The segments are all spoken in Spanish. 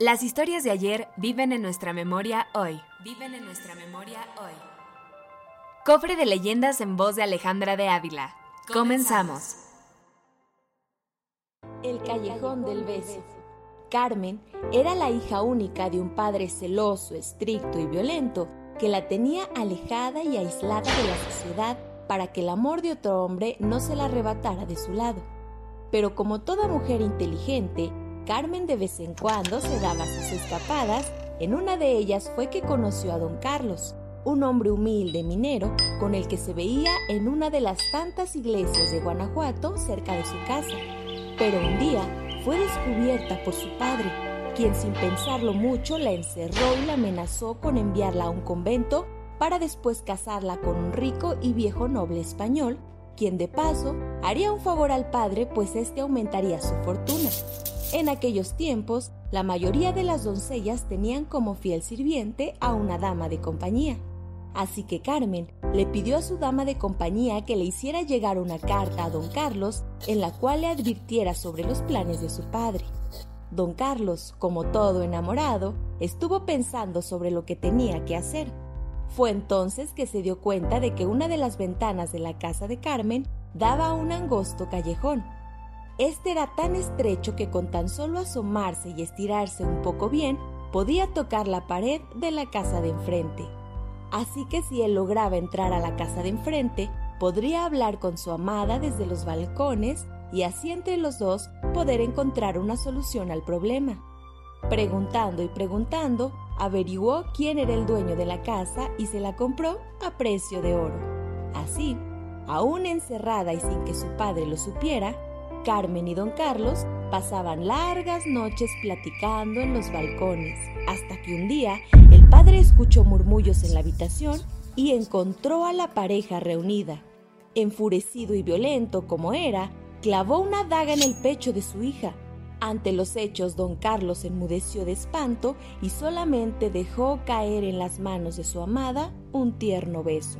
Las historias de ayer viven en nuestra memoria hoy. Viven en nuestra memoria hoy. Cofre de leyendas en voz de Alejandra de Ávila. Comenzamos. El callejón del beso. Carmen era la hija única de un padre celoso, estricto y violento que la tenía alejada y aislada de la sociedad para que el amor de otro hombre no se la arrebatara de su lado. Pero como toda mujer inteligente, Carmen de vez en cuando se daba sus escapadas. En una de ellas fue que conoció a don Carlos, un hombre humilde minero con el que se veía en una de las tantas iglesias de Guanajuato cerca de su casa. Pero un día fue descubierta por su padre, quien sin pensarlo mucho la encerró y la amenazó con enviarla a un convento para después casarla con un rico y viejo noble español, quien de paso haría un favor al padre pues éste aumentaría su fortuna. En aquellos tiempos, la mayoría de las doncellas tenían como fiel sirviente a una dama de compañía. Así que Carmen le pidió a su dama de compañía que le hiciera llegar una carta a don Carlos en la cual le advirtiera sobre los planes de su padre. Don Carlos, como todo enamorado, estuvo pensando sobre lo que tenía que hacer. Fue entonces que se dio cuenta de que una de las ventanas de la casa de Carmen daba a un angosto callejón. Este era tan estrecho que con tan solo asomarse y estirarse un poco bien, podía tocar la pared de la casa de enfrente. Así que si él lograba entrar a la casa de enfrente, podría hablar con su amada desde los balcones y así entre los dos poder encontrar una solución al problema. Preguntando y preguntando, averiguó quién era el dueño de la casa y se la compró a precio de oro. Así, aún encerrada y sin que su padre lo supiera, Carmen y don Carlos pasaban largas noches platicando en los balcones, hasta que un día el padre escuchó murmullos en la habitación y encontró a la pareja reunida. Enfurecido y violento como era, clavó una daga en el pecho de su hija. Ante los hechos, don Carlos enmudeció de espanto y solamente dejó caer en las manos de su amada un tierno beso.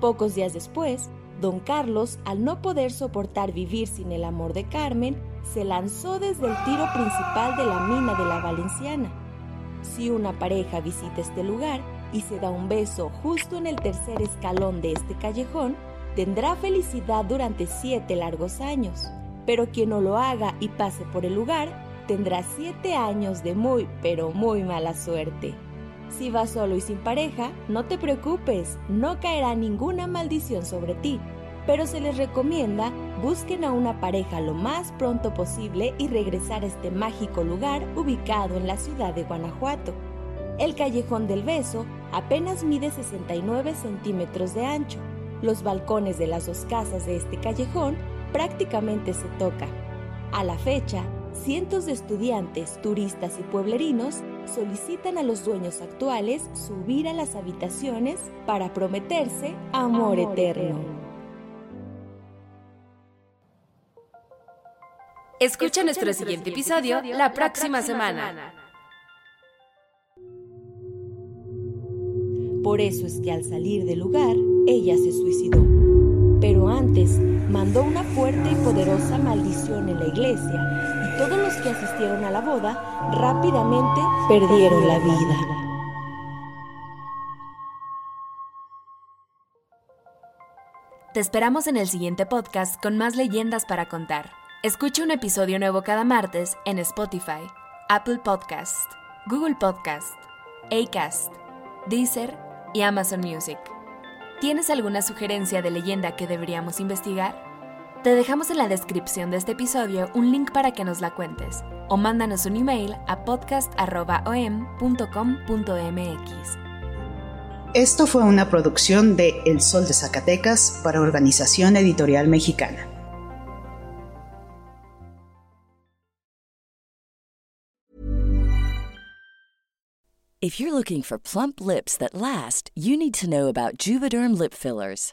Pocos días después, don Carlos, al no poder soportar vivir sin el amor de Carmen, se lanzó desde el tiro principal de la mina de la Valenciana. Si una pareja visita este lugar y se da un beso justo en el tercer escalón de este callejón, tendrá felicidad durante siete largos años. Pero quien no lo haga y pase por el lugar, tendrá siete años de muy, pero muy mala suerte. Si vas solo y sin pareja, no te preocupes, no caerá ninguna maldición sobre ti, pero se les recomienda busquen a una pareja lo más pronto posible y regresar a este mágico lugar ubicado en la ciudad de Guanajuato. El callejón del beso apenas mide 69 centímetros de ancho los balcones de las dos casas de este callejón prácticamente se tocan. A la fecha, cientos de estudiantes, turistas y pueblerinos solicitan a los dueños actuales subir a las habitaciones para prometerse amor, eterno. Escucha nuestro siguiente episodio la próxima semana. Por eso es que al salir del lugar, ella se suicidó. Pero antes mandó una fuerte y poderosa maldición en la iglesia y todos los que asistieron a la boda rápidamente perdieron la vida. Te esperamos en el siguiente podcast con más leyendas para contar. Escucha un episodio nuevo cada martes en Spotify, Apple Podcast, Google Podcast, Acast, Deezer y Amazon Music. ¿Tienes alguna sugerencia de leyenda que deberíamos investigar? Te dejamos en la descripción de este episodio un link para que nos la cuentes o mándanos un email a podcast.om.com.mx. Esto fue una producción de El Sol de Zacatecas para Organización Editorial Mexicana. If you're looking for plump lips that last, you need to know about Juvederm lip fillers.